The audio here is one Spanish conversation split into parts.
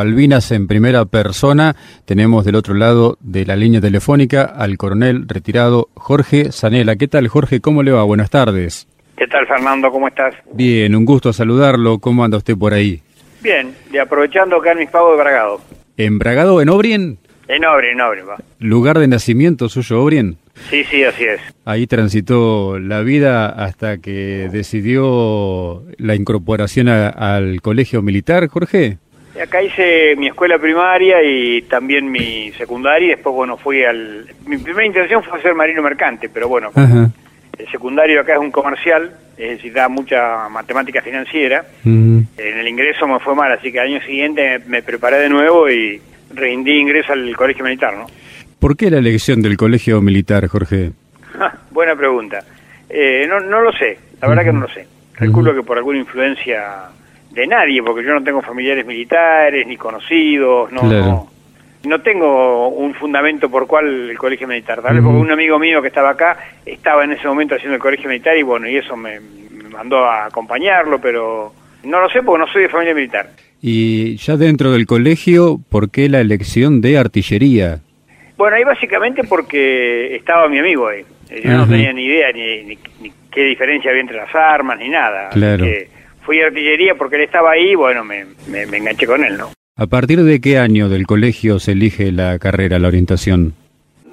Malvinas en primera persona. Tenemos del otro lado de la línea telefónica al coronel retirado Jorge Zanela. ¿Qué tal, Jorge? ¿Cómo le va? Buenas tardes. ¿Qué tal, Fernando? ¿Cómo estás? Bien, un gusto saludarlo. ¿Cómo anda usted por ahí? Bien, y aprovechando acá en mis pagos de Bragado. ¿En Bragado, en Obrien? En Obrien, en Obrien, va. ¿Lugar de nacimiento suyo, Obrien? Sí, sí, así es. Ahí transitó la vida hasta que decidió la incorporación a- al colegio militar, Jorge. Y Acá hice mi escuela primaria y también mi secundaria y después, bueno, fui al... Mi primera intención fue ser marino mercante, pero bueno, Ajá. el secundario acá es un comercial, es decir, da mucha matemática financiera. En el ingreso me fue mal, así que al año siguiente me, preparé de nuevo y rendí ingreso al colegio militar, ¿no? ¿Por qué la elección del colegio militar, Jorge? Buena pregunta. Eh, no, no lo sé, la verdad que no lo sé. Calculo que por alguna influencia de nadie, porque yo no tengo familiares militares ni conocidos, no, Claro. no, no tengo un fundamento por cuál el colegio militar. Tal vez porque un amigo mío que estaba acá estaba en ese momento haciendo el colegio militar y bueno, y eso me, me mandó a acompañarlo, pero no lo sé porque no soy de familia militar. Y ya dentro del colegio, ¿por qué la elección de artillería? Bueno, ahí básicamente porque estaba mi amigo ahí. Yo no tenía ni idea ni, ni- ni qué diferencia había entre las armas ni nada. Así Claro. que fui a artillería porque él estaba ahí y bueno, me, me, me enganché con él, ¿no? ¿A partir de qué año del colegio se elige la carrera, la orientación?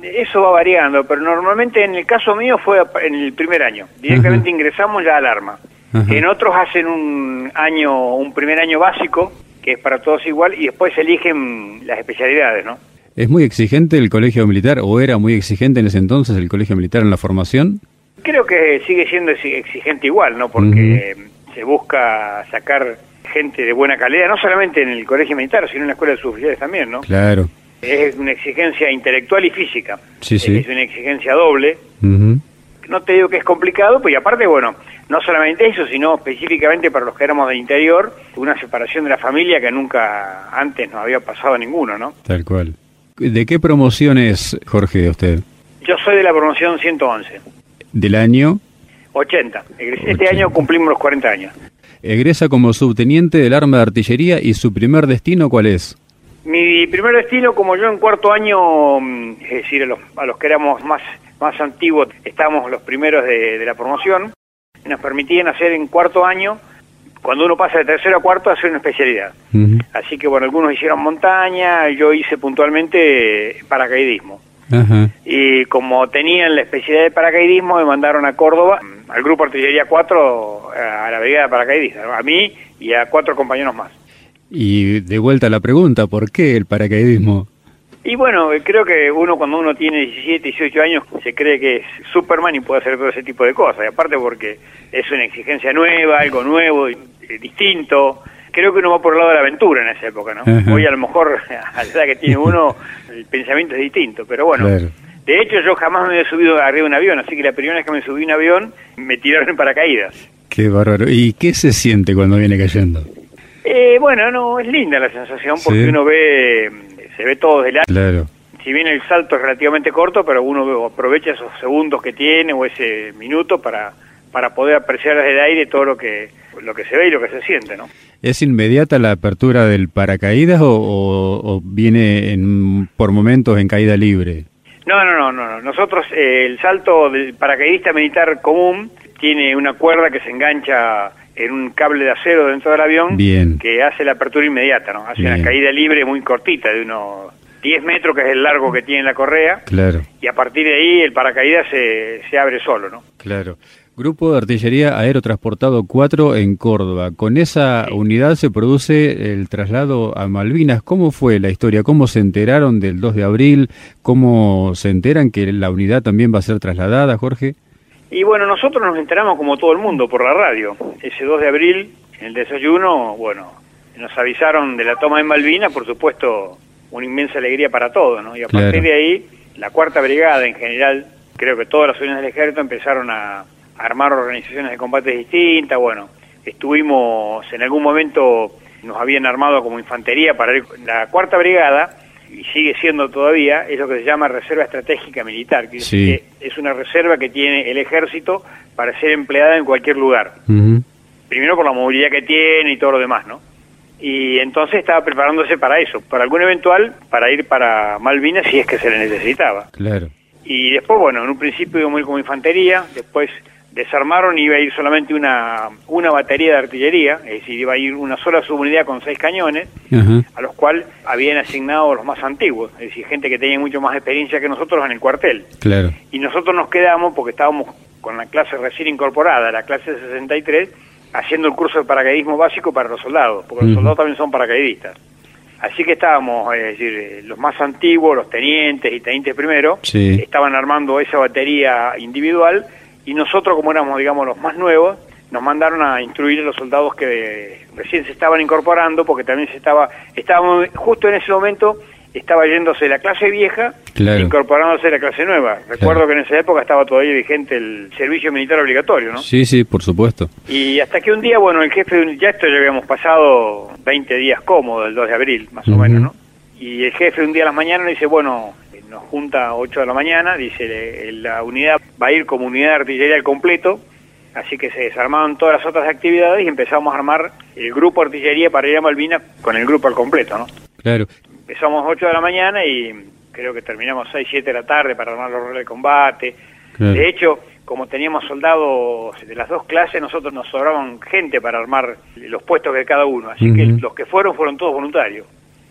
Eso va variando, pero normalmente en el caso mío fue en el primer año. Directamente ingresamos ya al arma. Ajá. En otros hacen un año, un primer año básico, que es para todos igual, y después eligen las especialidades, ¿no? ¿Es muy exigente el colegio militar o era muy exigente en ese entonces el colegio militar en la formación? Creo que sigue siendo exi- exigente igual, ¿no? Porque se busca sacar gente de buena calidad, no solamente en el colegio militar, sino en la escuela de suboficiales también, ¿no? Claro. Es una exigencia intelectual y física. Sí, sí. Es una exigencia doble. No te digo que es complicado, pues y aparte, bueno, no solamente eso, sino específicamente para los que éramos del interior, una separación de la familia que nunca antes nos había pasado a ninguno, ¿no? Tal cual. ¿De qué promoción es, Jorge, usted? Yo soy de la promoción 111, ¿Del año? 80. Este 80. año cumplimos los 40 años. Egresa como subteniente del arma de artillería y su primer destino, ¿cuál es? Mi primer destino, como yo en cuarto año, mm, es decir, a los, a los que éramos más, más antiguos, estábamos los primeros de, de la promoción, nos permitían hacer en cuarto año, cuando uno pasa de tercero a cuarto, hacer una especialidad. Así que bueno, algunos hicieron montaña, yo hice puntualmente paracaidismo. Y como tenían la especialidad de paracaidismo, me mandaron a Córdoba, mm, al grupo Artillería 4, a la brigada de paracaidistas, a mí y a cuatro compañeros más. Y de vuelta a la pregunta, ¿por qué el paracaidismo? Y bueno, eh, creo que uno cuando uno tiene 17, 18 años se cree que es Superman y puede hacer todo ese tipo de cosas. Y aparte porque es una exigencia nueva, algo nuevo, distinto. Creo que uno va por el lado de la aventura en esa época, ¿no? Ajá. Hoy a lo mejor, a la edad que tiene uno, el pensamiento es distinto. Pero bueno, Claro. de hecho yo jamás me había subido arriba de un avión, así que la primera vez que me subí a un avión me tiraron en paracaídas. Qué bárbaro. ¿Y qué se siente cuando viene cayendo? Eh, bueno, no, es linda la sensación porque Sí. uno ve, se ve todo desde la Claro. si bien el salto es relativamente corto, pero uno aprovecha esos segundos que tiene o ese minuto para, para poder apreciar desde el aire todo lo que, lo que se ve y lo que se siente, ¿no? ¿Es inmediata la apertura del paracaídas o, o- o viene en- por momentos en caída libre? No, no, no, no. no. Nosotros, eh, el salto del paracaidista militar común tiene una cuerda que se engancha en un cable de acero dentro del avión Bien. que hace la apertura inmediata, ¿no? Hace Bien. una caída libre muy cortita, de unos 10 metros, que es el largo que tiene la correa, Claro, y a partir de ahí el paracaídas se, se abre solo, ¿no? claro. Grupo de Artillería Aerotransportado 4 en Córdoba. Con esa unidad se produce el traslado a Malvinas. ¿Cómo fue la historia? ¿Cómo se enteraron del 2 de abril? ¿Cómo se enteran que la unidad también va a ser trasladada, Jorge? Y bueno, nosotros nos enteramos como todo el mundo por la radio. Ese 2 de abril, en el desayuno, bueno, nos avisaron de la toma de Malvinas, por supuesto, una inmensa alegría para todos, ¿no? Y a Claro. partir de ahí, la cuarta brigada en general, creo que todas las unidades del ejército empezaron a armar organizaciones de combates distintas, bueno, estuvimos en algún momento, nos habían armado como infantería para ir, la cuarta brigada, y sigue siendo todavía, es lo que se llama Reserva Estratégica Militar, que Sí. es, que es una reserva que tiene el ejército para ser empleada en cualquier lugar. Primero por la movilidad que tiene y todo lo demás, ¿no? y entonces estaba preparándose para eso, para algún eventual, para ir para Malvinas si es que se le necesitaba. Claro. Y después, bueno, en un principio iba muy como infantería, después desarmaron y iba a ir solamente una, una batería de artillería, es decir, iba a ir una sola subunidad con seis cañones, a los cuales habían asignado los más antiguos, es decir, gente que tenía mucho más experiencia que nosotros en el cuartel. Claro. Y nosotros nos quedamos, porque estábamos con la clase recién incorporada, la clase 63, haciendo el curso de paracaidismo básico para los soldados, porque los soldados también son paracaidistas. Así que estábamos, es decir, eh, los más antiguos, los tenientes y tenientes primero, estaban armando esa batería individual y nosotros, como éramos, digamos, los más nuevos, nos mandaron a instruir a los soldados que recién se estaban incorporando, porque también se estaba, estábamos, justo en ese momento estaba yéndose la clase vieja, incorporándose la clase nueva. Recuerdo que en esa época estaba todavía vigente el servicio militar obligatorio, ¿no? Sí, sí, por supuesto. Y hasta que un día, bueno, el jefe, ya esto ya habíamos pasado 20 días cómodos, el 2 de abril, más o menos, ¿no? Y el jefe un día a la mañana dice, bueno, nos junta a 8 de la mañana, dice, la unidad va a ir como unidad de artillería al completo, así que se desarmaron todas las otras actividades y empezamos a armar el grupo artillería para ir a Malvinas con el grupo al completo, ¿no? Claro. Empezamos 8 de la mañana y creo que terminamos 6, 7 de la tarde para armar los roles de combate. De hecho, como teníamos soldados de las dos clases, nosotros nos sobraban gente para armar los puestos de cada uno, así que los que fueron fueron todos voluntarios.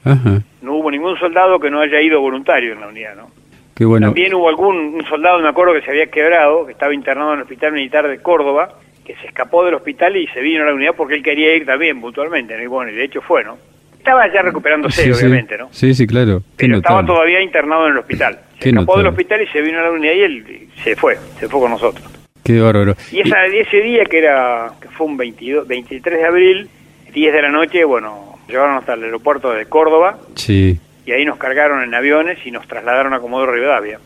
No hubo ningún soldado que no haya ido voluntario en la unidad, ¿no? Qué bueno. También hubo algún un soldado, me acuerdo, que se había quebrado, que estaba internado en el Hospital Militar de Córdoba, que se escapó del hospital y se vino a la unidad porque él quería ir también puntualmente, ¿no? y bueno, y de hecho fue, ¿no? Estaba ya recuperándose, obviamente, ¿no? Sí, sí, claro. Pero estaba todavía internado en el hospital. Se escapó del hospital y se vino a la unidad y él se fue, se fue con nosotros. Qué bárbaro. Y esa, ese día que era que fue un 22, 23 de abril, 10 de la noche, bueno, llevaron hasta el aeropuerto de Córdoba. Sí. Y ahí nos cargaron en aviones y nos trasladaron a Comodoro Rivadavia.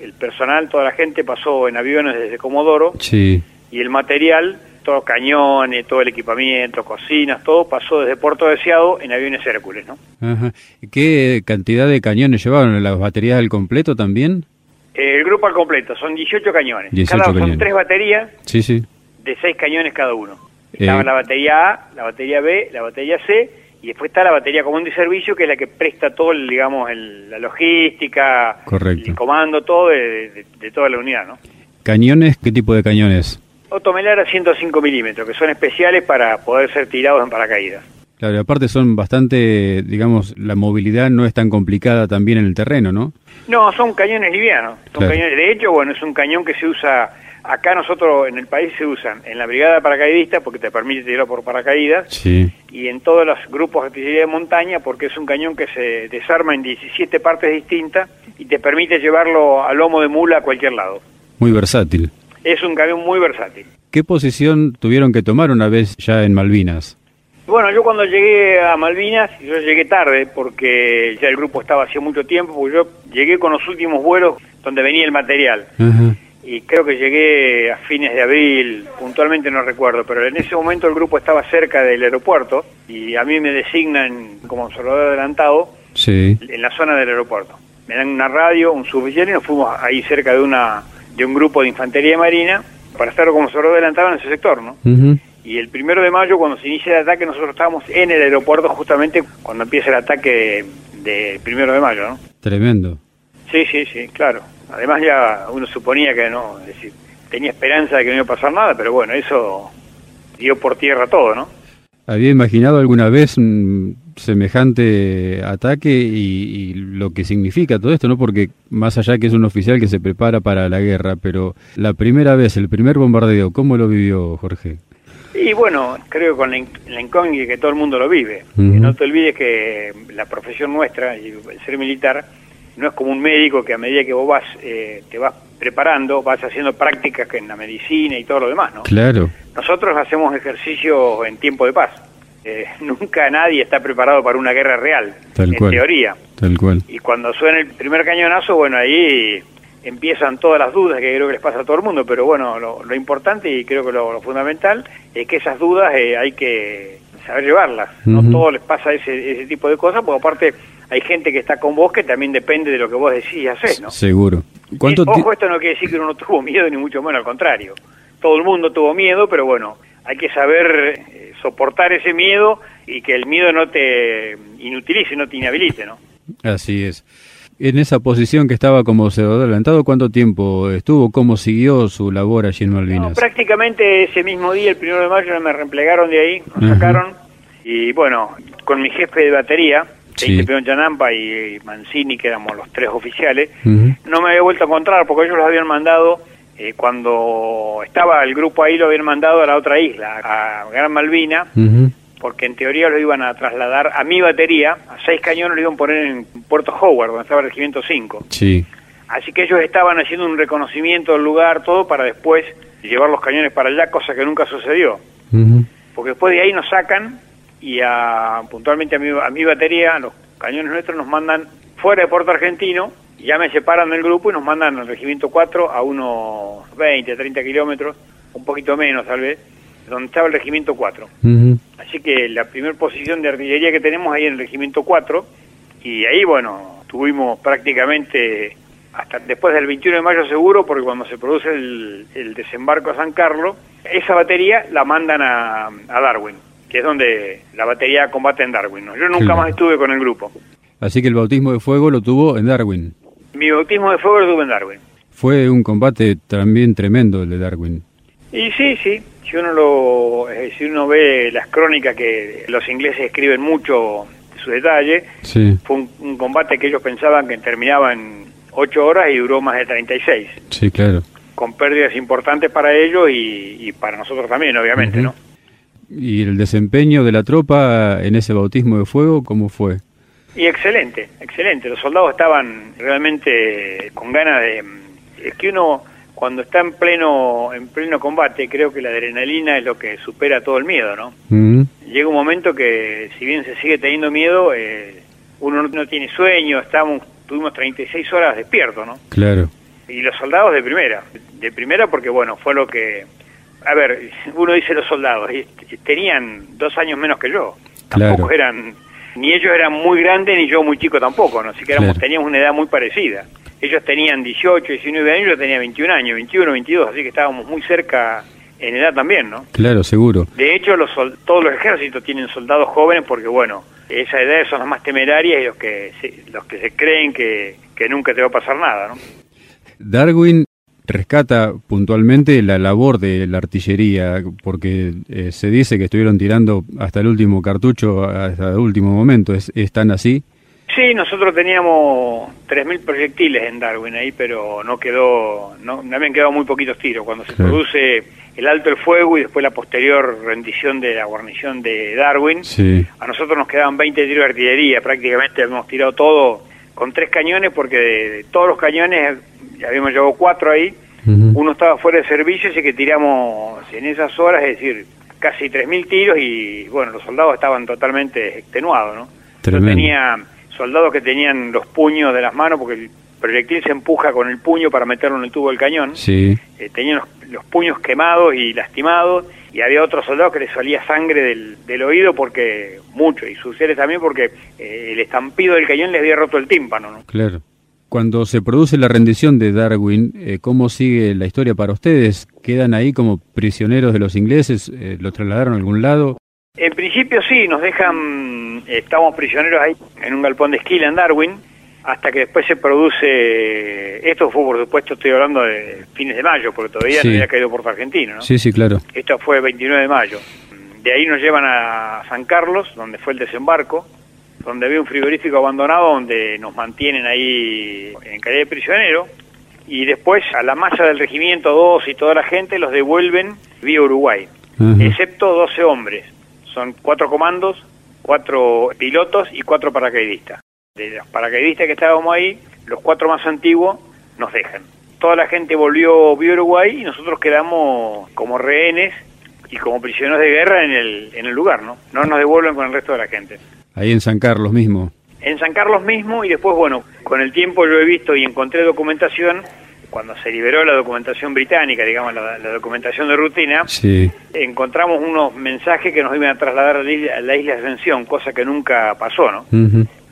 El personal, toda la gente pasó en aviones desde Comodoro. Sí. Y el material todos cañones, todo el equipamiento, cocinas, todo pasó desde Puerto Deseado en aviones Hércules, ¿no? Ajá. ¿Qué cantidad de cañones llevaron? ¿Las baterías al completo también? el grupo al completo, son 18 cañones. cada son tres baterías sí, sí. de seis cañones cada uno. Estaba eh. la batería A, la batería B, la batería C y después está la batería común de servicio que es la que presta todo, el, digamos, la logística, el comando, todo de, de toda la unidad, ¿no? ¿Cañones? ¿Qué tipo de cañones? Otomelar a 105 milímetros, que son especiales para poder ser tirados en paracaídas. Claro, y aparte son bastante, digamos, la movilidad no es tan complicada también en el terreno, ¿no? No, son cañones livianos. Son cañones, de hecho, bueno, es un cañón que se usa, acá nosotros en el país se usan en la brigada paracaidista porque te permite tirar por paracaídas, sí. y en todos los grupos de artillería de montaña porque es un cañón que se desarma en 17 partes distintas y te permite llevarlo a lomo de mula a cualquier lado. Muy versátil es un cañón muy versátil. ¿Qué posición tuvieron que tomar una vez ya en Malvinas? Bueno, yo cuando llegué a Malvinas, yo llegué tarde porque ya el grupo estaba hacía mucho tiempo, porque yo llegué con los últimos vuelos donde venía el material. Y creo que llegué a fines de abril, puntualmente no recuerdo, pero en ese momento el grupo estaba cerca del aeropuerto y a mí me designan como observador adelantado en la zona del aeropuerto. Me dan una radio, un suboficial y nos fuimos ahí cerca de una de un grupo de infantería marina para estar como se adelantado en ese sector, ¿no? Y el primero de mayo, cuando se inicia el ataque, nosotros estábamos en el aeropuerto justamente cuando empieza el ataque de, primero de mayo, ¿no? Tremendo. Sí, sí, sí, claro. Además ya uno suponía que no, es decir, tenía esperanza de que no iba a pasar nada, pero bueno, eso dio por tierra todo, ¿no? ¿Había imaginado alguna vez semejante ataque y, lo que significa todo esto, ¿no? Porque más allá que es un oficial que se prepara para la guerra, pero la primera vez, el primer bombardeo, ¿cómo lo vivió Jorge? Y bueno, creo con la, incógnita que todo el mundo lo vive. No te olvides que la profesión nuestra, y el ser militar, no es como un médico que a medida que vos vas, eh, te vas preparando, vas haciendo prácticas en la medicina y todo lo demás, ¿no? Claro. Nosotros hacemos ejercicio en tiempo de paz. Eh, nunca nadie está preparado para una guerra real, en teoría. Tal cual. Y cuando suena el primer cañonazo, bueno, ahí empiezan todas las dudas que creo que les pasa a todo el mundo, pero bueno, lo, importante y creo que lo, fundamental es que esas dudas eh, hay que saber llevarlas. No todos les pasa ese, ese tipo de cosas, porque aparte hay gente que está con vos que también depende de lo que vos decís y haces, ¿no? Seguro. ojo, esto no quiere decir que uno no tuvo miedo, ni mucho menos, al contrario. Todo el mundo tuvo miedo, pero bueno, hay que saber eh, soportar ese miedo y que el miedo no te inutilice, no te inhabilite, ¿no? Así es. En esa posición que estaba como observador adelantado, ¿cuánto tiempo estuvo? ¿Cómo siguió su labor allí en Malvinas? prácticamente ese mismo día, el primero de mayo, me reemplegaron de ahí, me sacaron, y bueno, con mi jefe de batería, sí. Peón Chanampa y Mancini, que éramos los tres oficiales, no me había vuelto a encontrar porque ellos los habían mandado, eh, cuando estaba el grupo ahí, lo habían mandado a la otra isla, a Gran Malvina, porque en teoría lo iban a trasladar a mi batería, a seis cañones lo iban a poner en Puerto Howard, donde estaba el regimiento 5. Sí. Así que ellos estaban haciendo un reconocimiento del lugar, todo, para después llevar los cañones para allá, cosa que nunca sucedió. Porque después de ahí nos sacan y a, puntualmente a mi, a mi batería, los cañones nuestros nos mandan fuera de Puerto Argentino, ya me separan del grupo y nos mandan al regimiento 4 a unos 20, 30 kilómetros, un poquito menos tal vez, donde estaba el regimiento 4. Así que la primera posición de artillería que tenemos ahí en el regimiento 4, y ahí, bueno, tuvimos prácticamente hasta después del 21 de mayo seguro, porque cuando se produce el, desembarco a San Carlos, esa batería la mandan a, Darwin, que es donde la batería combate en Darwin. Yo nunca más estuve con el grupo. Así que el bautismo de fuego lo tuvo en Darwin. Mi bautismo de fuego lo tuve en Darwin. Fue un combate también tremendo el de Darwin. Y sí, sí, si uno lo, eh, si uno ve las crónicas que los ingleses escriben mucho su detalle, fue un, combate que ellos pensaban que terminaba en ocho horas y duró más de 36. Sí, claro. Con pérdidas importantes para ellos y, para nosotros también, obviamente, ¿no? ¿Y el desempeño de la tropa en ese bautismo de fuego, cómo fue? Y excelente, excelente. Los soldados estaban realmente con ganas de... Es que uno cuando está en pleno en pleno combate, creo que la adrenalina es lo que supera todo el miedo, ¿no? Llega un momento que, si bien se sigue teniendo miedo, eh, uno no tiene sueño, estamos, tuvimos 36 horas despiertos, ¿no? Claro. Y los soldados de primera, de primera porque, bueno, fue lo que... A ver, uno dice los soldados, tenían dos años menos que yo, tampoco eran... Ni ellos eran muy grandes, ni yo muy chico tampoco, ¿no? Así que éramos, teníamos una edad muy parecida ellos tenían 18, 19 años, yo tenía 21 años, 21, 22, así que estábamos muy cerca en edad también, ¿no? Claro, seguro. De hecho, los todos los ejércitos tienen soldados jóvenes porque, bueno, esa edad son las más temerarias y los que se, los que se creen que, que nunca te va a pasar nada, ¿no? Darwin rescata puntualmente la labor de la artillería, porque eh, se dice que estuvieron tirando hasta el último cartucho, hasta el último momento. ¿Es, ¿Están así? Sí, nosotros teníamos 3.000 proyectiles en Darwin ahí, pero no quedó, no, habían quedado muy poquitos tiros. Cuando se produce el alto el fuego y después la posterior rendición de la guarnición de Darwin, a nosotros nos quedaban 20 tiros de artillería, prácticamente habíamos tirado todo con tres cañones, porque de, todos los cañones, habíamos llevado cuatro ahí, uno estaba fuera de servicio, así que tiramos en esas horas, es decir, casi 3.000 tiros y bueno, los soldados estaban totalmente extenuados, ¿no? tenía soldados que tenían los puños de las manos, porque el proyectil se empuja con el puño para meterlo en el tubo del cañón. Sí. Eh, tenían los, puños quemados y lastimados, y había otros soldados que les salía sangre del, del oído, porque mucho, y sus seres también, porque eh, el estampido del cañón les había roto el tímpano. ¿no? Claro. Cuando se produce la rendición de Darwin, eh, ¿cómo sigue la historia para ustedes? ¿Quedan ahí como prisioneros de los ingleses? ¿Los trasladaron a algún lado? En principio sí, nos dejan, estamos prisioneros ahí en un galpón de esquila en Darwin, hasta que después se produce, esto fue por supuesto, estoy hablando de fines de mayo, porque todavía no había caído Puerto Argentino, ¿no? Sí, sí, claro. Esto fue el 29 de mayo. De ahí nos llevan a San Carlos, donde fue el desembarco, donde había un frigorífico abandonado, donde nos mantienen ahí en calidad de prisionero, y después a la masa del regimiento 2 y toda la gente los devuelven vía Uruguay, excepto 12 hombres son cuatro comandos, cuatro pilotos y cuatro paracaidistas. De los paracaidistas que estábamos ahí, los cuatro más antiguos nos dejan. Toda la gente volvió vía Uruguay y nosotros quedamos como rehenes y como prisioneros de guerra en el, en el lugar, ¿no? No nos devuelven con el resto de la gente. Ahí en San Carlos mismo. En San Carlos mismo y después, bueno, con el tiempo yo he visto y encontré documentación cuando se liberó la documentación británica, digamos, la, documentación de rutina, encontramos unos mensajes que nos iban a trasladar a la, isla, de Ascensión, cosa que nunca pasó, ¿no?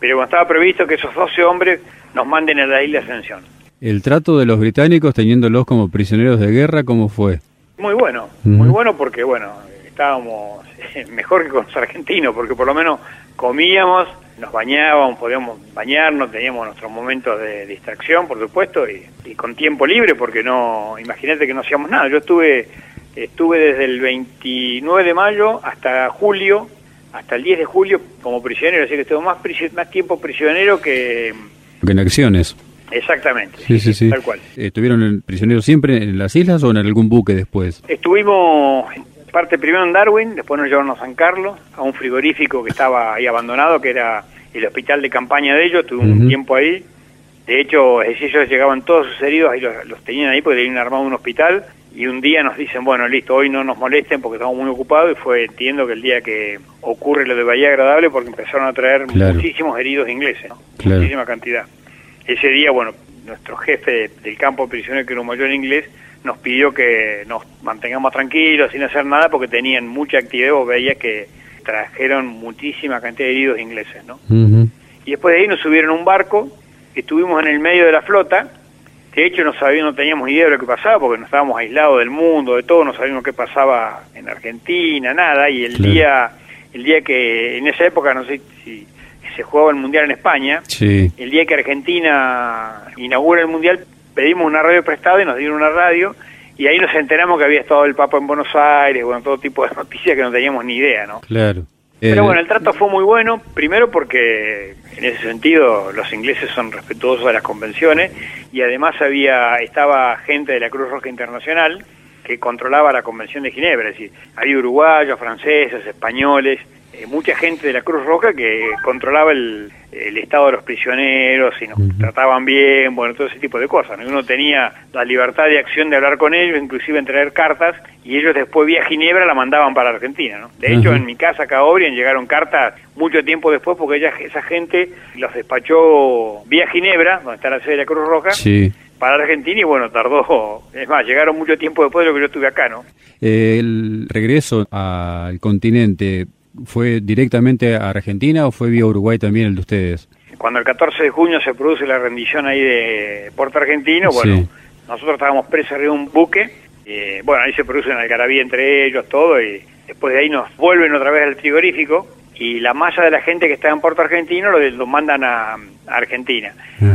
Pero cuando estaba previsto que esos 12 hombres nos manden a la isla de Ascensión. ¿El trato de los británicos teniéndolos como prisioneros de guerra, cómo fue? Muy bueno, muy bueno porque, bueno, estábamos mejor que con los argentinos, porque por lo menos comíamos, nos bañábamos, podíamos bañarnos, teníamos nuestros momentos de distracción, por supuesto, y, y con tiempo libre, porque no, imagínate que no hacíamos nada. Yo estuve, estuve desde el 29 de mayo hasta julio, hasta el 10 de julio como prisionero, así que estuve más, más tiempo prisionero que... Que en acciones. Exactamente, sí, sí, sí, tal cual. ¿Estuvieron prisioneros siempre en las islas o en algún buque después? Estuvimos parte primero en Darwin, después nos llevaron a San Carlos, a un frigorífico que estaba ahí abandonado, que era el hospital de campaña de ellos, estuve un tiempo ahí. De hecho, ellos llegaban todos sus heridos, ahí los, los tenían ahí porque tenían armado un hospital, y un día nos dicen, bueno, listo, hoy no nos molesten porque estamos muy ocupados, y fue, entiendo que el día que ocurre lo de Bahía Agradable, porque empezaron a traer muchísimos heridos ingleses, muchísima cantidad. Ese día, bueno, nuestro jefe del campo prisionero, que era un mayor inglés, nos pidió que nos mantengamos tranquilos, sin hacer nada, porque tenían mucha actividad, vos veías que trajeron muchísima cantidad de heridos ingleses, ¿no? Y después de ahí nos subieron a un barco, estuvimos en el medio de la flota, de hecho no sabíamos, no teníamos idea de lo que pasaba, porque no estábamos aislados del mundo, de todo, no sabíamos qué pasaba en Argentina, nada, y el día el día que, en esa época, no sé si se jugaba el Mundial en España, el día que Argentina inaugura el Mundial, pedimos una radio prestada y nos dieron una radio, y ahí nos enteramos que había estado el Papa en Buenos Aires, bueno, todo tipo de noticias que no teníamos ni idea, ¿no? Claro. Pero bueno, el trato fue muy bueno, primero porque en ese sentido los ingleses son respetuosos de las convenciones y además había estaba gente de la Cruz Roja Internacional que controlaba la Convención de Ginebra, es decir, había uruguayos, franceses, españoles, eh, mucha gente de la Cruz Roja que controlaba el, el estado de los prisioneros y nos trataban bien, bueno, todo ese tipo de cosas. ¿no? Uno tenía la libertad de acción de hablar con ellos, inclusive en traer cartas, y ellos después vía Ginebra la mandaban para Argentina. ¿no? De hecho, en mi casa acá Obrien llegaron cartas mucho tiempo después porque ella, esa gente los despachó vía Ginebra, donde está la sede de la Cruz Roja, para Argentina y bueno, tardó, es más, llegaron mucho tiempo después de lo que yo estuve acá, ¿no? el regreso al continente ¿Fue directamente a Argentina o fue vía Uruguay también el de ustedes? Cuando el 14 de junio se produce la rendición ahí de Puerto Argentino, bueno, nosotros estábamos presos arriba de un buque, y, bueno, ahí se produce una algarabía entre ellos, todo, y después de ahí nos vuelven otra vez al frigorífico, y la masa de la gente que está en Puerto Argentino lo, mandan a, Argentina.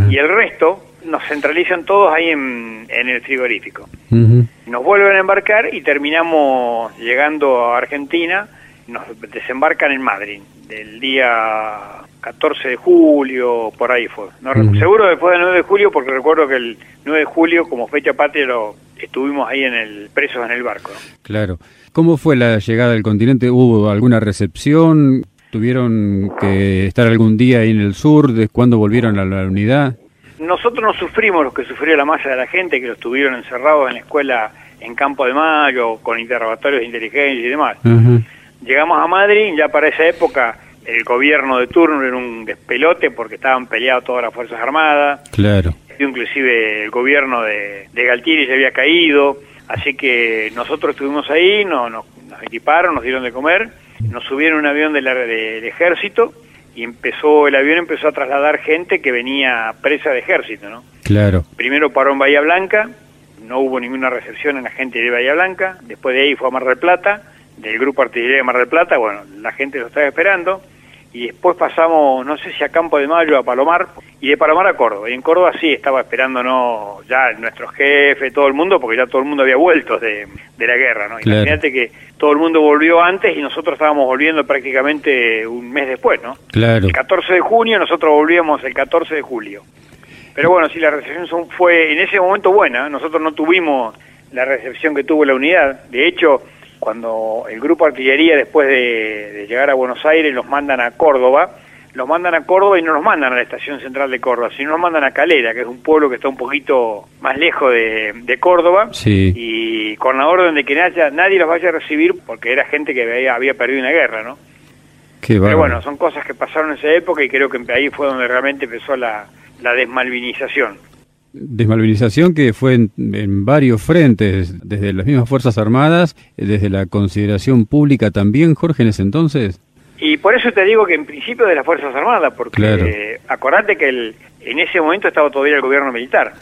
Y el resto nos centralizan todos ahí en, el frigorífico. Nos vuelven a embarcar y terminamos llegando a Argentina nos desembarcan en Madrid, del día 14 de julio, por ahí fue. No, Seguro después del 9 de julio, porque recuerdo que el 9 de julio, como fecha patria, lo, estuvimos ahí en el presos en el barco. Claro. ¿Cómo fue la llegada al continente? ¿Hubo alguna recepción? ¿Tuvieron que estar algún día ahí en el sur? ¿De cuándo volvieron a la unidad? Nosotros no sufrimos lo que sufrió la masa de la gente, que lo estuvieron encerrados en la escuela en Campo de Mayo, con interrogatorios de inteligencia y demás. Llegamos a Madrid, ya para esa época el gobierno de turno era un despelote porque estaban peleados todas las Fuerzas Armadas. Claro. Inclusive el gobierno de, de Galtieri se había caído, así que nosotros estuvimos ahí, no, nos equiparon, nos dieron de comer, nos subieron un avión del ejército y empezó el avión empezó a trasladar gente que venía presa de ejército, ¿no? Claro. Primero paró en Bahía Blanca, no hubo ninguna recepción en la gente de Bahía Blanca, después de ahí fue a Mar del Plata, del Grupo Artillería de Mar del Plata, bueno, la gente lo estaba esperando, y después pasamos, no sé si a Campo de Mayo, a Palomar, y de Palomar a Córdoba. Y en Córdoba sí estaba esperándonos ya nuestro jefe, todo el mundo, porque ya todo el mundo había vuelto de, la guerra, ¿no? Imagínate que todo el mundo volvió antes y nosotros estábamos volviendo prácticamente un mes después, ¿no? Claro. El 14 de junio, nosotros volvíamos el 14 de julio. Pero bueno, sí, la recepción fue en ese momento buena, nosotros no tuvimos la recepción que tuvo la unidad. De hecho, cuando el grupo artillería después de, llegar a Buenos Aires los mandan a Córdoba, los mandan a Córdoba y no los mandan a la estación central de Córdoba, sino los mandan a Calera, que es un pueblo que está un poquito más lejos de, Córdoba, y con la orden de que nadie, nadie los vaya a recibir porque era gente que había, había perdido una guerra, ¿no? Pero bueno, son cosas que pasaron en esa época y creo que ahí fue donde realmente empezó la, la desmalvinización desmalvinización que fue en, varios frentes, desde las mismas Fuerzas Armadas, desde la consideración pública también, Jorge, en ese entonces. Y por eso te digo que en principio de las Fuerzas Armadas, porque acordate que el, en ese momento estaba todavía el gobierno militar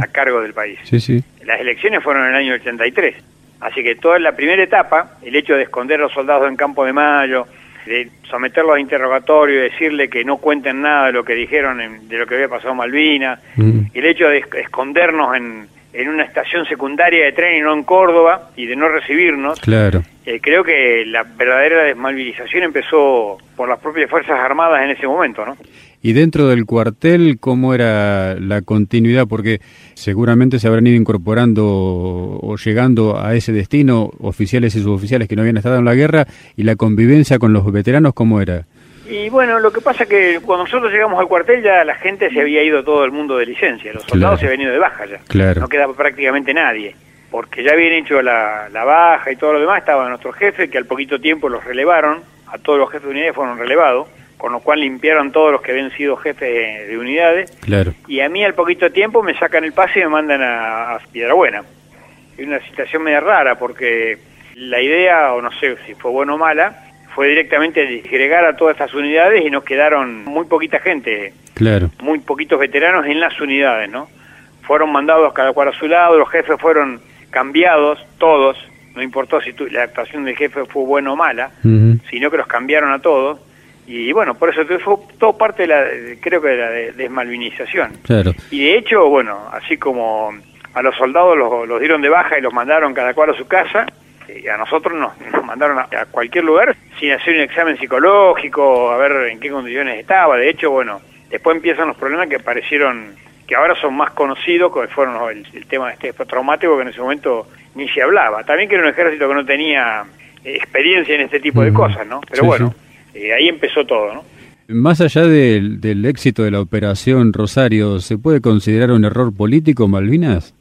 a cargo del país. Sí, sí. Las elecciones fueron en el año 83. Así que toda la primera etapa, el hecho de esconder a los soldados en Campo de Mayo, de someterlos a interrogatorio, decirle que no cuenten nada de lo que dijeron de lo que había pasado en Malvinas, mm. el hecho de escondernos en, en una estación secundaria de tren y no en Córdoba y de no recibirnos. Claro. Eh, creo que la verdadera desmovilización empezó por las propias Fuerzas Armadas en ese momento, ¿no? Y dentro del cuartel, ¿cómo era la continuidad? Porque seguramente se habrán ido incorporando o llegando a ese destino oficiales y suboficiales que no habían estado en la guerra y la convivencia con los veteranos, ¿cómo era? Y bueno, lo que pasa es que cuando nosotros llegamos al cuartel ya la gente se había ido todo el mundo de licencia, los soldados se habían ido de baja ya, claro. no quedaba prácticamente nadie, porque ya habían hecho la, baja y todo lo demás, estaba nuestro jefe que al poquito tiempo los relevaron, a todos los jefes de unidades fueron relevados, con lo cual limpiaron todos los que habían sido jefes de, unidades, claro. y a mí al poquito tiempo me sacan el pase y me mandan a, a Piedrabuena. Es una situación media rara porque la idea, o no sé si fue buena o mala, fue directamente disgregar a todas estas unidades y nos quedaron muy poquita gente, claro. muy poquitos veteranos en las unidades, ¿no? Fueron mandados cada cual a su lado, los jefes fueron cambiados, todos, no importó si la actuación del jefe fue buena o mala, sino que los cambiaron a todos. Y bueno, por eso fue todo parte de la, creo que de la desmalvinización. Claro. Y de hecho, bueno, así como a los soldados los, los dieron de baja y los mandaron cada cual a su casa, a nosotros nos, nos mandaron a, cualquier lugar sin hacer un examen psicológico, a ver en qué condiciones estaba. De hecho, bueno, después empiezan los problemas que aparecieron, que ahora son más conocidos, que fueron el, tema este traumático que en ese momento ni se hablaba. También que era un ejército que no tenía eh, experiencia en este tipo de cosas, ¿no? Pero bueno, eh, ahí empezó todo, ¿no? Más allá del, del éxito de la operación Rosario, ¿se puede considerar un error político Malvinas?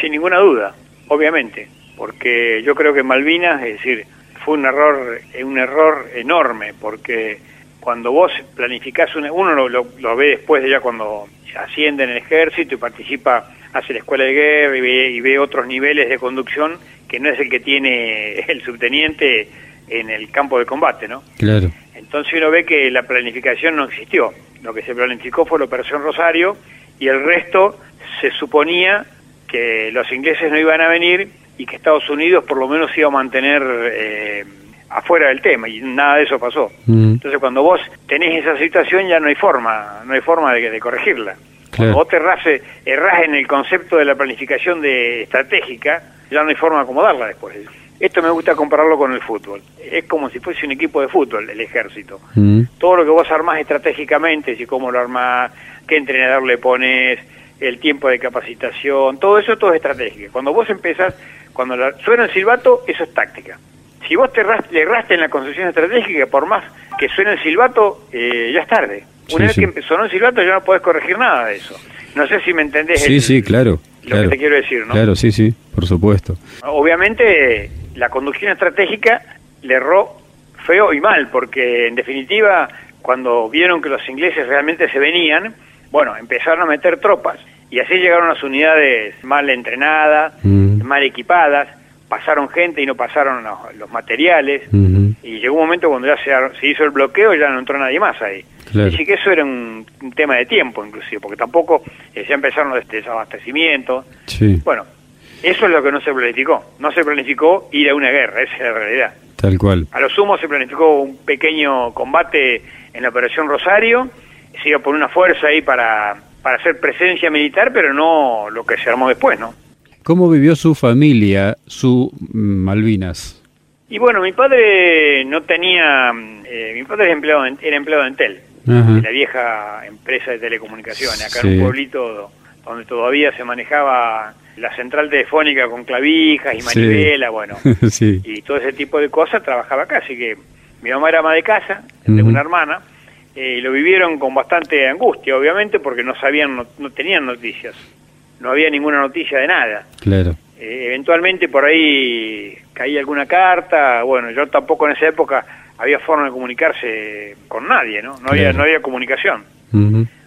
Sin ninguna duda, obviamente porque yo creo que Malvinas, es decir, fue un error, un error enorme, porque cuando vos planificás, una, uno lo, lo, ve después de ya cuando asciende en el ejército y participa, hace la escuela de guerra y ve, y ve otros niveles de conducción que no es el que tiene el subteniente en el campo de combate, ¿no? Claro. Entonces uno ve que la planificación no existió. Lo que se planificó fue la Operación Rosario y el resto se suponía que los ingleses no iban a venir y que Estados Unidos por lo menos iba a mantener eh, afuera del tema y nada de eso pasó. Mm. Entonces cuando vos tenés esa situación ya no hay forma, no hay forma de, corregirla. Cuando vos te errás, en el concepto de la planificación de estratégica, ya no hay forma de acomodarla después. Esto me gusta compararlo con el fútbol. Es como si fuese un equipo de fútbol, el ejército. Mm. Todo lo que vos armás estratégicamente, si cómo lo armás, qué entrenador le pones, el tiempo de capacitación, todo eso todo es estratégico. Cuando vos empezás cuando suena el silbato, eso es táctica. Si vos te le erraste en la concepción estratégica, por más que suene el silbato, eh, ya es tarde. Una vez que sonó el silbato ya no podés corregir nada de eso. No sé si me entendés. Sí, sí, claro. Lo que te quiero decir, ¿no? Claro, sí, sí, por supuesto. Obviamente, la conducción estratégica le erró feo y mal, porque en definitiva, cuando vieron que los ingleses realmente se venían, bueno, empezaron a meter tropas y así llegaron las unidades mal entrenadas, mm. mal equipadas, pasaron gente y no pasaron los, materiales, y llegó un momento cuando ya se, hizo el bloqueo y ya no entró nadie más ahí. Así que eso era un, tema de tiempo inclusive, porque tampoco eh, ya empezaron los desabastecimientos. Bueno, eso es lo que no se planificó. No se planificó ir a una guerra, esa es la realidad. Tal cual. A lo sumo se planificó un pequeño combate en la Operación Rosario, se iba por una fuerza ahí para para hacer presencia militar, pero no lo que se armó después, ¿no? ¿Cómo vivió su familia, su mm, Malvinas? Y bueno, mi padre no tenía, eh, mi padre era empleado, era empleado de Entel, de la vieja empresa de telecomunicaciones, acá en un pueblito donde todavía se manejaba la central telefónica con clavijas y manivela, bueno, y todo ese tipo de cosas, trabajaba acá, así que mi mamá era ama de casa, tengo una hermana, eh, lo vivieron con bastante angustia, obviamente, porque no sabían, no, tenían noticias, no había ninguna noticia de nada. Claro. Eh, eventualmente por ahí caía alguna carta, bueno, yo tampoco en esa época había forma de comunicarse con nadie, ¿no? No había no había comunicación.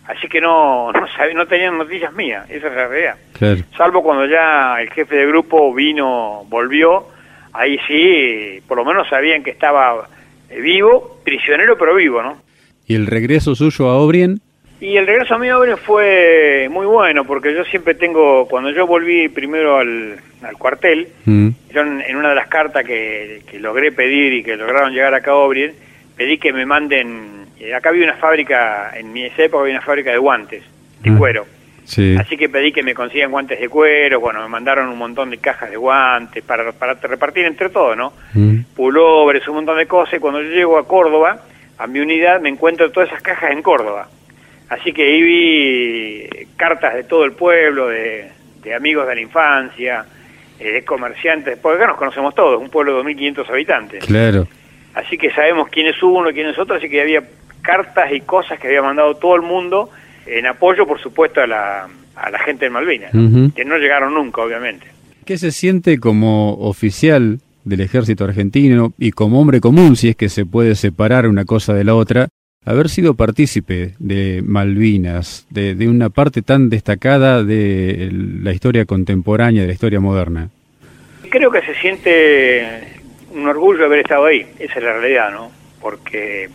Así que no no, no tenían noticias mías, esa es la realidad. Claro. Salvo cuando ya el jefe de grupo vino, volvió, ahí sí, por lo menos sabían que estaba vivo, prisionero pero vivo, ¿no? ¿Y el regreso suyo a Obrien? Y el regreso a mi obra fue muy bueno, porque yo siempre tengo, cuando yo volví primero al, cuartel, mm. yo en, una de las cartas que, logré pedir y que lograron llegar acá a Obrien, pedí que me manden, eh, acá había una fábrica, en mi época había una fábrica de guantes, de ah, cuero. Así que pedí que me consigan guantes de cuero, bueno, me mandaron un montón de cajas de guantes para, para repartir entre todos, ¿no? Mm. Pulóveres, un montón de cosas, y cuando yo llego a Córdoba, a mi unidad, me encuentro todas esas cajas en Córdoba. Así que ahí vi cartas de todo el pueblo, de, amigos de la infancia, eh, de comerciantes, porque acá nos conocemos todos, un pueblo de 2.500 habitantes. Claro. Así que sabemos quién es uno, quién es otro, así que había cartas y cosas que había mandado todo el mundo en apoyo, por supuesto, a la, a la gente de Malvinas, que no llegaron nunca, obviamente. ¿Qué se siente como oficial del ejército argentino y como hombre común, si es que se puede separar una cosa de la otra, haber sido partícipe de Malvinas, de, una parte tan destacada de la historia contemporánea, de la historia moderna? Creo que se siente un orgullo haber estado ahí, esa es la realidad, ¿no? Porque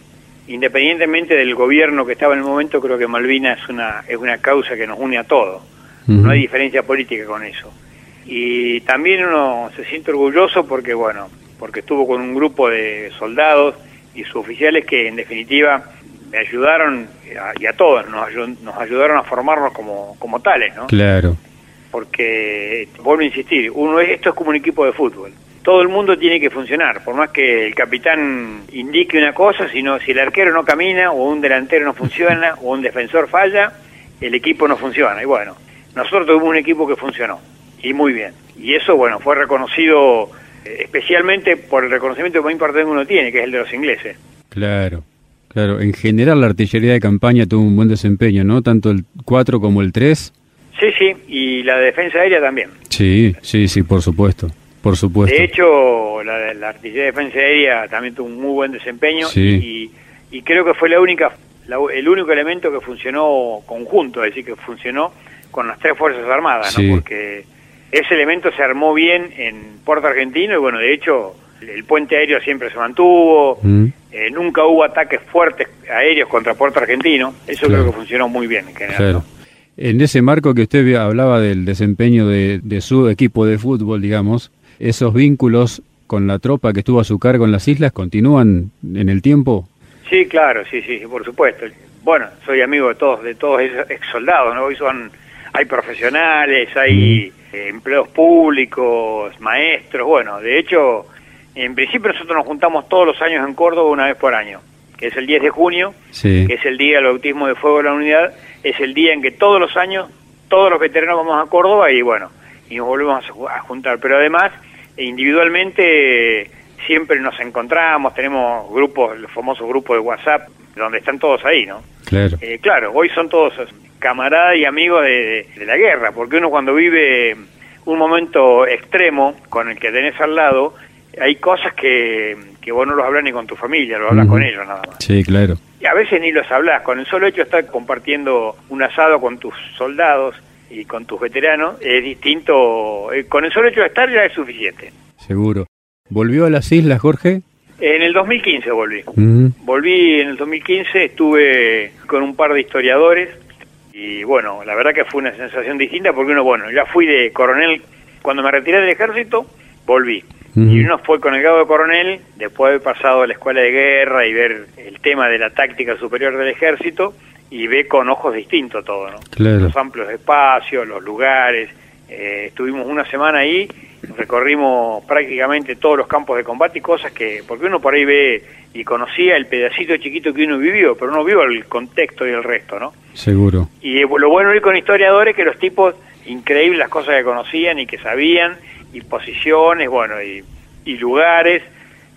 independientemente del gobierno que estaba en el momento, creo que Malvinas es una, es una causa que nos une a todos. No hay diferencia política con eso. Y también uno se siente orgulloso porque, bueno, porque estuvo con un grupo de soldados y sus oficiales que en definitiva me ayudaron, y a todos, nos, nos ayudaron a formarnos como, como tales, ¿no? Claro. Porque, vuelvo a insistir, uno esto es como un equipo de fútbol. Todo el mundo tiene que funcionar, por más que el capitán indique una cosa, sino si el arquero no camina, o un delantero no funciona, o un defensor falla, el equipo no funciona. Y bueno, nosotros tuvimos un equipo que funcionó, y muy bien. Y eso, bueno, fue reconocido eh, especialmente por el reconocimiento que muy importante uno tiene, que es el de los ingleses. Claro. Claro, en general la artillería de campaña tuvo un buen desempeño, ¿no? Tanto el 4 como el 3. Sí, sí, y la defensa aérea también. Sí, sí, sí, por supuesto, por supuesto. De hecho, la, artillería de defensa aérea también tuvo un muy buen desempeño y, y, creo que fue la única, el único elemento que funcionó conjunto, es decir, que funcionó con las tres Fuerzas Armadas, ¿no? Porque ese elemento se armó bien en Puerto Argentino y bueno, de hecho el puente aéreo siempre se mantuvo, mm. eh, nunca hubo ataques fuertes aéreos contra Puerto Argentino, eso creo que funcionó muy bien en general. En ese marco que usted hablaba del desempeño de, su equipo de fútbol, digamos, esos vínculos con la tropa que estuvo a su cargo en las islas continúan en el tiempo. Sí, claro, sí, sí, por supuesto. Bueno, soy amigo de todos, de todos esos ex soldados, ¿no? Hoy son, hay profesionales, hay mm. eh, empleados públicos, maestros, bueno, de hecho, en principio nosotros nos juntamos todos los años en Córdoba una vez por año, que es el 10 de junio, que es el día del bautismo de fuego de la unidad, es el día en que todos los años todos los veteranos vamos a Córdoba y bueno, y nos volvemos a juntar. Pero además, individualmente siempre nos encontramos, tenemos grupos, el famoso grupo de WhatsApp, donde están todos ahí, ¿no? Claro. Eh, claro, hoy son todos camaradas y amigos de, de la guerra, porque uno cuando vive un momento extremo con el que tenés al lado, hay cosas que, que vos no los hablas ni con tu familia, lo hablas con ellos nada más. Sí, claro. Y a veces ni los hablas, con el solo hecho de estar compartiendo un asado con tus soldados y con tus veteranos, es distinto, eh, con el solo hecho de estar ya es suficiente. Seguro. ¿Volvió a las islas, Jorge? En el 2015 volví. Volví en el 2015, estuve con un par de historiadores y bueno, la verdad que fue una sensación distinta porque uno, bueno, ya fui de coronel, cuando me retiré del ejército, volví. Y uno fue con el grado de coronel, después de haber pasado a la escuela de guerra y ver el tema de la táctica superior del ejército, y ve con ojos distintos todo, ¿no? Los amplios espacios, los lugares. Eh, estuvimos una semana ahí, recorrimos prácticamente todos los campos de combate y cosas que, porque uno por ahí ve y conocía el pedacito chiquito que uno vivió, pero uno vio el contexto y el resto, ¿no? Seguro. Y lo bueno de ir con historiadores que los tipos, increíbles las cosas que conocían y que sabían, y posiciones, bueno, y, lugares,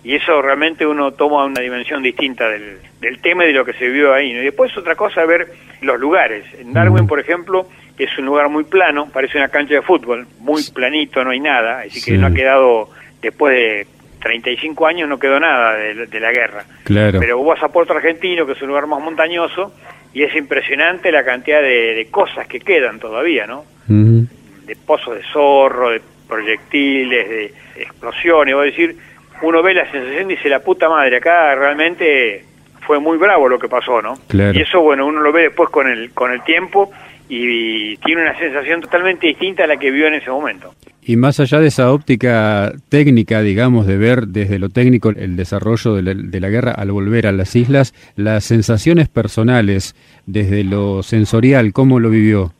y eso realmente uno toma una dimensión distinta del, del tema y de lo que se vivió ahí. Y después otra cosa ver los lugares. En Darwin, por ejemplo, es un lugar muy plano, parece una cancha de fútbol, muy planito, no hay nada, así que no ha quedado, después de 35 años no quedó nada de, la guerra. Claro. Pero vos a Puerto Argentino, que es un lugar más montañoso, y es impresionante la cantidad de, cosas que quedan todavía, ¿no? De pozos de zorro, de proyectiles, de explosiones, voy a decir, uno ve la sensación y dice, la puta madre, acá realmente fue muy bravo lo que pasó, ¿no? Claro. Y eso, bueno, uno lo ve después con el, con el tiempo y, tiene una sensación totalmente distinta a la que vivió en ese momento. Y más allá de esa óptica técnica, digamos, de ver desde lo técnico el desarrollo de la, de la guerra al volver a las islas, las sensaciones personales desde lo sensorial, ¿cómo lo vivió?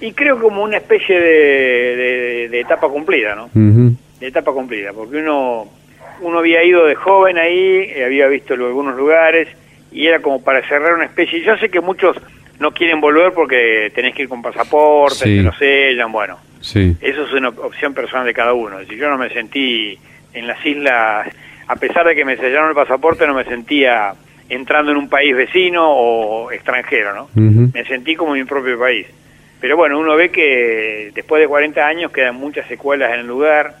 Y creo como una especie de, de, de etapa cumplida, ¿no? De etapa cumplida, porque uno, uno había ido de joven ahí, eh, había visto algunos lugares, y era como para cerrar una especie. Yo sé que muchos no quieren volver porque tenés que ir con pasaporte, Sí. te lo sellan, bueno. Sí, Eso es una opción personal de cada uno. Si yo no me sentí en las islas, a pesar de que me sellaron el pasaporte, no me sentía entrando en un país vecino o extranjero, ¿no? Me sentí como en mi propio país. Pero bueno, uno ve que después de 40 años quedan muchas secuelas en el lugar,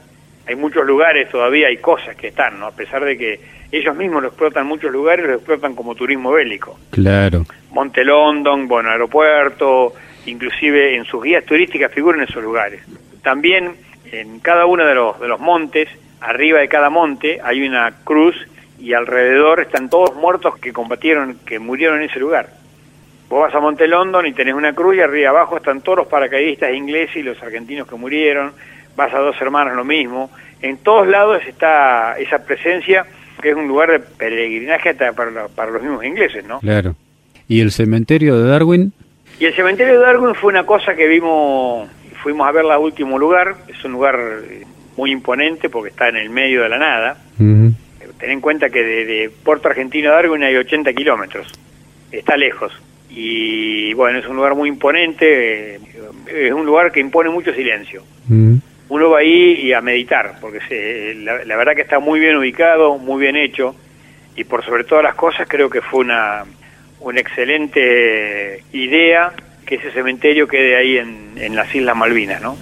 hay muchos lugares todavía, hay cosas que están, ¿no? A pesar de que ellos mismos lo explotan muchos lugares, lo explotan como turismo bélico. claro. Monte London, bueno, aeropuerto, inclusive en sus guías turísticas figuran esos lugares. También en cada uno de los, de los montes, arriba de cada monte, hay una cruz y alrededor están todos muertos que combatieron, que murieron en ese lugar. Vos vas a Monte London y tenés una cruz y arriba abajo están todos los paracaidistas ingleses y los argentinos que murieron. Vas a Dos Hermanos lo mismo. En todos lados está esa presencia que es un lugar de peregrinaje hasta para, para los mismos ingleses, ¿no? Claro. ¿Y el cementerio de Darwin? Y el cementerio de Darwin fue una cosa que vimos, fuimos a verla a último lugar, es un lugar eh, muy imponente porque está en el medio de la nada. Eh, Ten en cuenta que de, de Puerto Argentino a Darwin hay 80 kilómetros, está lejos. Y bueno, es un lugar muy imponente, eh, es un lugar que impone mucho silencio. Ujú. Uno va ahí y a meditar, porque se- la, la verdad que está muy bien ubicado, muy bien hecho, y por sobre todas las cosas creo que fue una, una excelente idea que ese cementerio quede ahí en, en las Islas Malvinas, ¿no?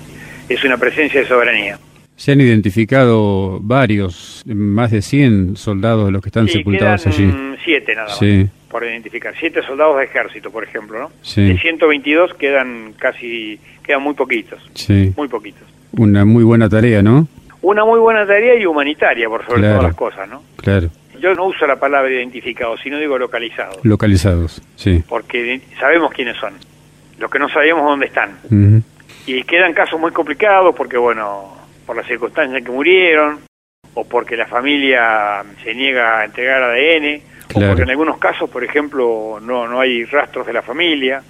Es una presencia de soberanía. Se han identificado varios, más de 100 soldados de los que están Sí, sepultados allí. siete nada más, Sí. por identificar. Siete soldados de ejército, por ejemplo, ¿no? Sí. De 122 quedan casi, quedan muy poquitos, muy poquitos. Una muy buena tarea, ¿no? Una muy buena tarea y humanitaria, por sobre Claro. todas las cosas, ¿no? Claro. Yo no uso la palabra identificado, sino digo localizado, Localizados, sí. porque sabemos quiénes son, los que no sabemos dónde están. Y quedan casos muy complicados porque, bueno, por las circunstancias en que murieron, o porque la familia se niega a entregar ADN, o porque en algunos casos, por ejemplo, no, no hay rastros de la familia,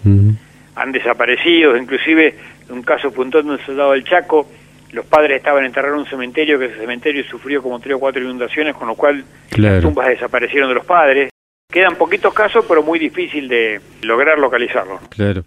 han desaparecido, inclusive un caso puntual de un soldado del Chaco, los padres estaban enterrados en un cementerio, que ese cementerio sufrió como tres o cuatro inundaciones, con lo cual Claro. las tumbas desaparecieron de los padres. Quedan poquitos casos, pero muy difícil de lograr localizarlos. Claro.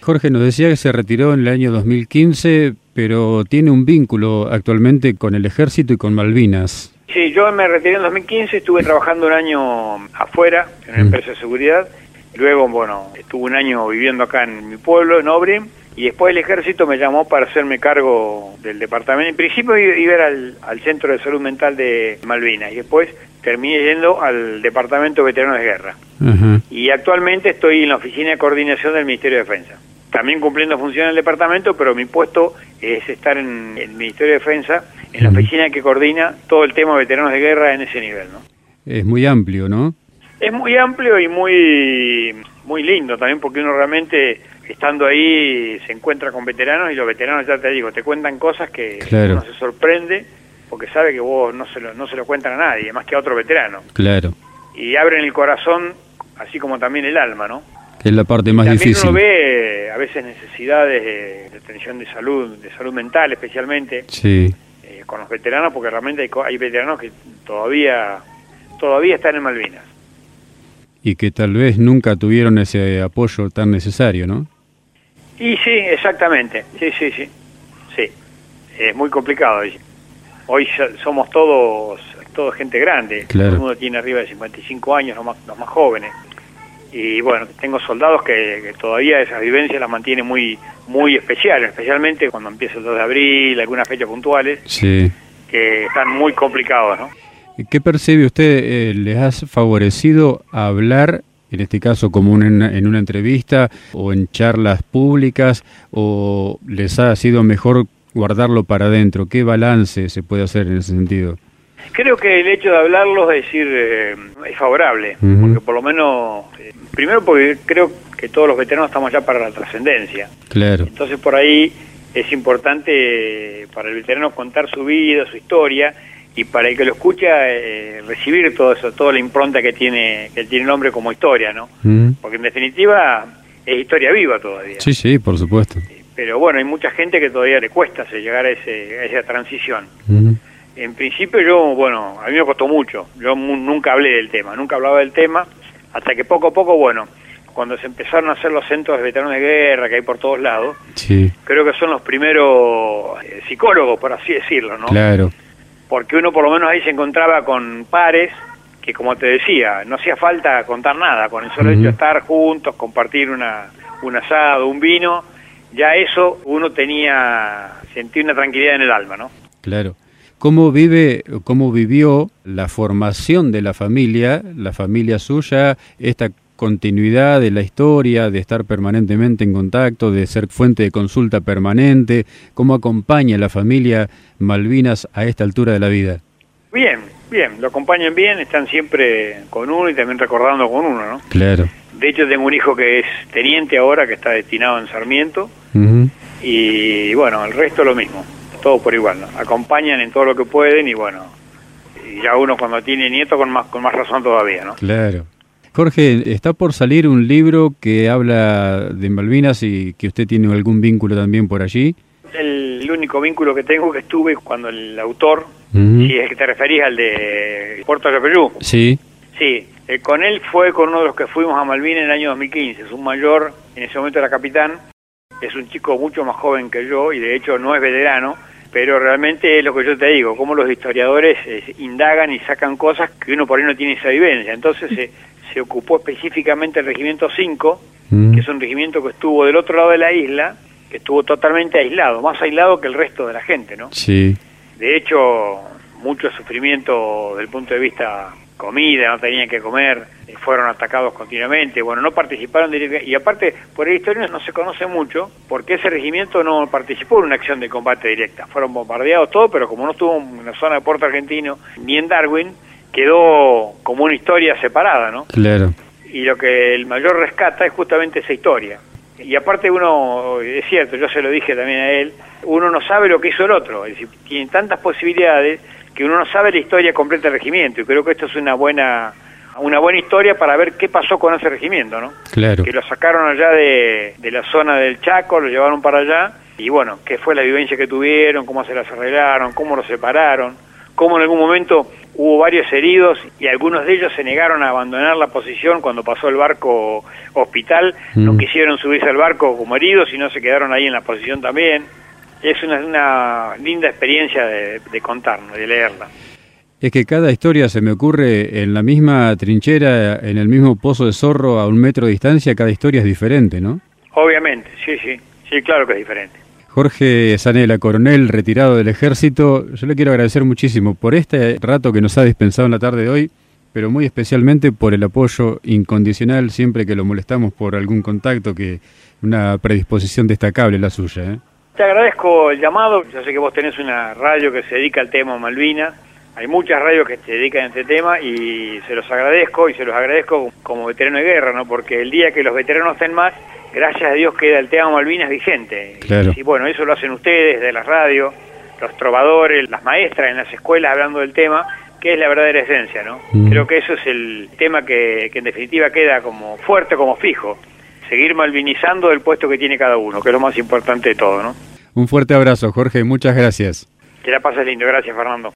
Jorge nos decía que se retiró en el año 2015, pero tiene un vínculo actualmente con el ejército y con Malvinas. Sí, yo me retiré en 2015, estuve trabajando un año afuera, en una Mm. empresa de seguridad. Luego, bueno, estuve un año viviendo acá en mi pueblo, en Obre, y después el ejército me llamó para hacerme cargo del departamento. En principio iba al, al Centro de Salud Mental de Malvinas, y después terminé yendo al Departamento de Veteranos de Guerra. Y actualmente estoy en la Oficina de Coordinación del Ministerio de Defensa. También cumpliendo funciones del departamento, pero mi puesto es estar en el Ministerio de Defensa, en la oficina que coordina todo el tema de veteranos de guerra en ese nivel, ¿no? Es muy amplio, ¿no? Es muy amplio y muy muy lindo también porque uno realmente estando ahí se encuentra con veteranos y los veteranos ya te digo, te cuentan cosas que Claro. uno se sorprende porque sabe que vos no se lo, no se lo cuentan a nadie, más que a otro veterano. Claro. Y abren el corazón así como también el alma, ¿no? Que es la parte más También difícil. uno ve a veces necesidades de, de atención de salud, de salud mental especialmente, Sí. eh, con los veteranos, porque realmente hay, hay veteranos que todavía todavía están en Malvinas. Y que tal vez nunca tuvieron ese apoyo tan necesario, ¿no? Y sí, exactamente, sí, sí, sí, sí, es muy complicado. hoy. Somos todos, todos gente grande, Claro. todo el mundo tiene arriba de 55 años, los más, los más jóvenes. Y bueno, tengo soldados que, que todavía esas vivencias las mantienen muy muy especiales, especialmente cuando empieza el 2 de abril, algunas fechas puntuales, Sí. que están muy complicados, ¿no? ¿Qué percibe usted? eh, ¿Les has favorecido hablar, en este caso como una- en una entrevista o en charlas públicas, o les ha sido mejor guardarlo para adentro? ¿Qué balance se puede hacer en ese sentido? Creo que el hecho de hablarlo es decir, eh, es favorable, porque por lo menos, eh, primero porque creo que todos los veteranos estamos ya para la trascendencia. Claro. Entonces por ahí es importante para el veterano contar su vida, su historia, y para el que lo escucha eh, recibir todo eso, toda la impronta que tiene que tiene el hombre como historia, ¿no? Porque en definitiva es historia viva todavía. Sí, sí, por supuesto. Pero bueno, hay mucha gente que todavía le cuesta llegar a, ese, a esa transición. En principio yo, bueno, a mí me costó mucho. Yo nunca hablé del tema, nunca hablaba del tema, hasta que poco a poco, bueno, cuando se empezaron a hacer los centros de veteranos de guerra que hay por todos lados, sí. creo que son los primeros eh, psicólogos, por así decirlo, ¿no? Claro. Porque uno por lo menos ahí se encontraba con pares que, como te decía, no hacía falta contar nada, con el solo hecho de estar juntos, compartir una, un asado, un vino, ya eso uno tenía, sentía una tranquilidad en el alma, ¿no? Claro. ¿Cómo vive, cómo vivió la formación de la familia, la familia suya, esta continuidad de la historia, de estar permanentemente en contacto, de ser fuente de consulta permanente? ¿Cómo acompaña la familia Malvinas a esta altura de la vida? Bien, bien, lo acompañan bien, están siempre con uno y también recordando con uno, ¿no? Claro. De hecho, tengo un hijo que es teniente ahora, que está destinado en Sarmiento, y bueno, el resto lo mismo todo por igual, ¿no? Acompañan en todo lo que pueden y bueno, y ya uno cuando tiene nieto con más, con más razón todavía, ¿no? Claro. Jorge, está por salir un libro que habla de Malvinas y que usted tiene algún vínculo también por allí. El, único vínculo que tengo que estuve cuando el autor, si es que te referís al de Puerto de Perú. Sí. Sí, eh, con él fue con uno de los que fuimos a Malvinas en el año 2015. Es un mayor, en ese momento era capitán, es un chico mucho más joven que yo y de hecho no es veterano, pero realmente es lo que yo te digo, como los historiadores eh, indagan y sacan cosas que uno por ahí no tiene esa vivencia. Entonces se, se ocupó específicamente el Regimiento 5, mm. que es un regimiento que estuvo del otro lado de la isla, que estuvo totalmente aislado, más aislado que el resto de la gente, ¿no? Sí. De hecho, mucho sufrimiento desde el punto de vista comida, no tenían que comer, eh, fueron atacados continuamente, bueno, no participaron directamente, y aparte, por el historia no se conoce mucho, porque ese regimiento no participó en una acción de combate directa, fueron bombardeados todos, pero como no estuvo en la zona de Puerto Argentino, ni en Darwin, quedó como una historia separada, ¿no? Claro. Y lo que el mayor rescata es justamente esa historia. Y aparte uno, es cierto, yo se lo dije también a él, uno no sabe lo que hizo el otro, es decir, tiene tantas posibilidades que uno no sabe la historia completa del regimiento y creo que esto es una buena una buena historia para ver qué pasó con ese regimiento, ¿no? Claro. Que lo sacaron allá de, de la zona del Chaco, lo llevaron para allá y bueno, qué fue la vivencia que tuvieron, cómo se las arreglaron, cómo lo separaron, cómo en algún momento hubo varios heridos y algunos de ellos se negaron a abandonar la posición cuando pasó el barco hospital, no mm. quisieron subirse al barco como heridos, sino se quedaron ahí en la posición también es una, una linda experiencia de, de contarnos, de leerla. Es que cada historia se me ocurre en la misma trinchera, en el mismo pozo de zorro a un metro de distancia, cada historia es diferente, ¿no? Obviamente, sí, sí, sí, claro que es diferente. Jorge Sanela, coronel retirado del ejército, yo le quiero agradecer muchísimo por este rato que nos ha dispensado en la tarde de hoy, pero muy especialmente por el apoyo incondicional siempre que lo molestamos por algún contacto, que una predisposición destacable la suya. ¿eh? Te agradezco el llamado, yo sé que vos tenés una radio que se dedica al tema Malvinas, hay muchas radios que se dedican a este tema y se los agradezco y se los agradezco como veterano de guerra, ¿no? Porque el día que los veteranos estén más, gracias a Dios queda el tema Malvinas vigente. Y, bueno, eso lo hacen ustedes de la radio, los trovadores, las maestras en las escuelas hablando del tema, que es la verdadera esencia, ¿no? Mm. Creo que eso es el tema que, que en definitiva queda como fuerte, como fijo seguir malvinizando el puesto que tiene cada uno, que es lo más importante de todo, ¿no? Un fuerte abrazo, Jorge, muchas gracias. Que la pases lindo, gracias Fernando.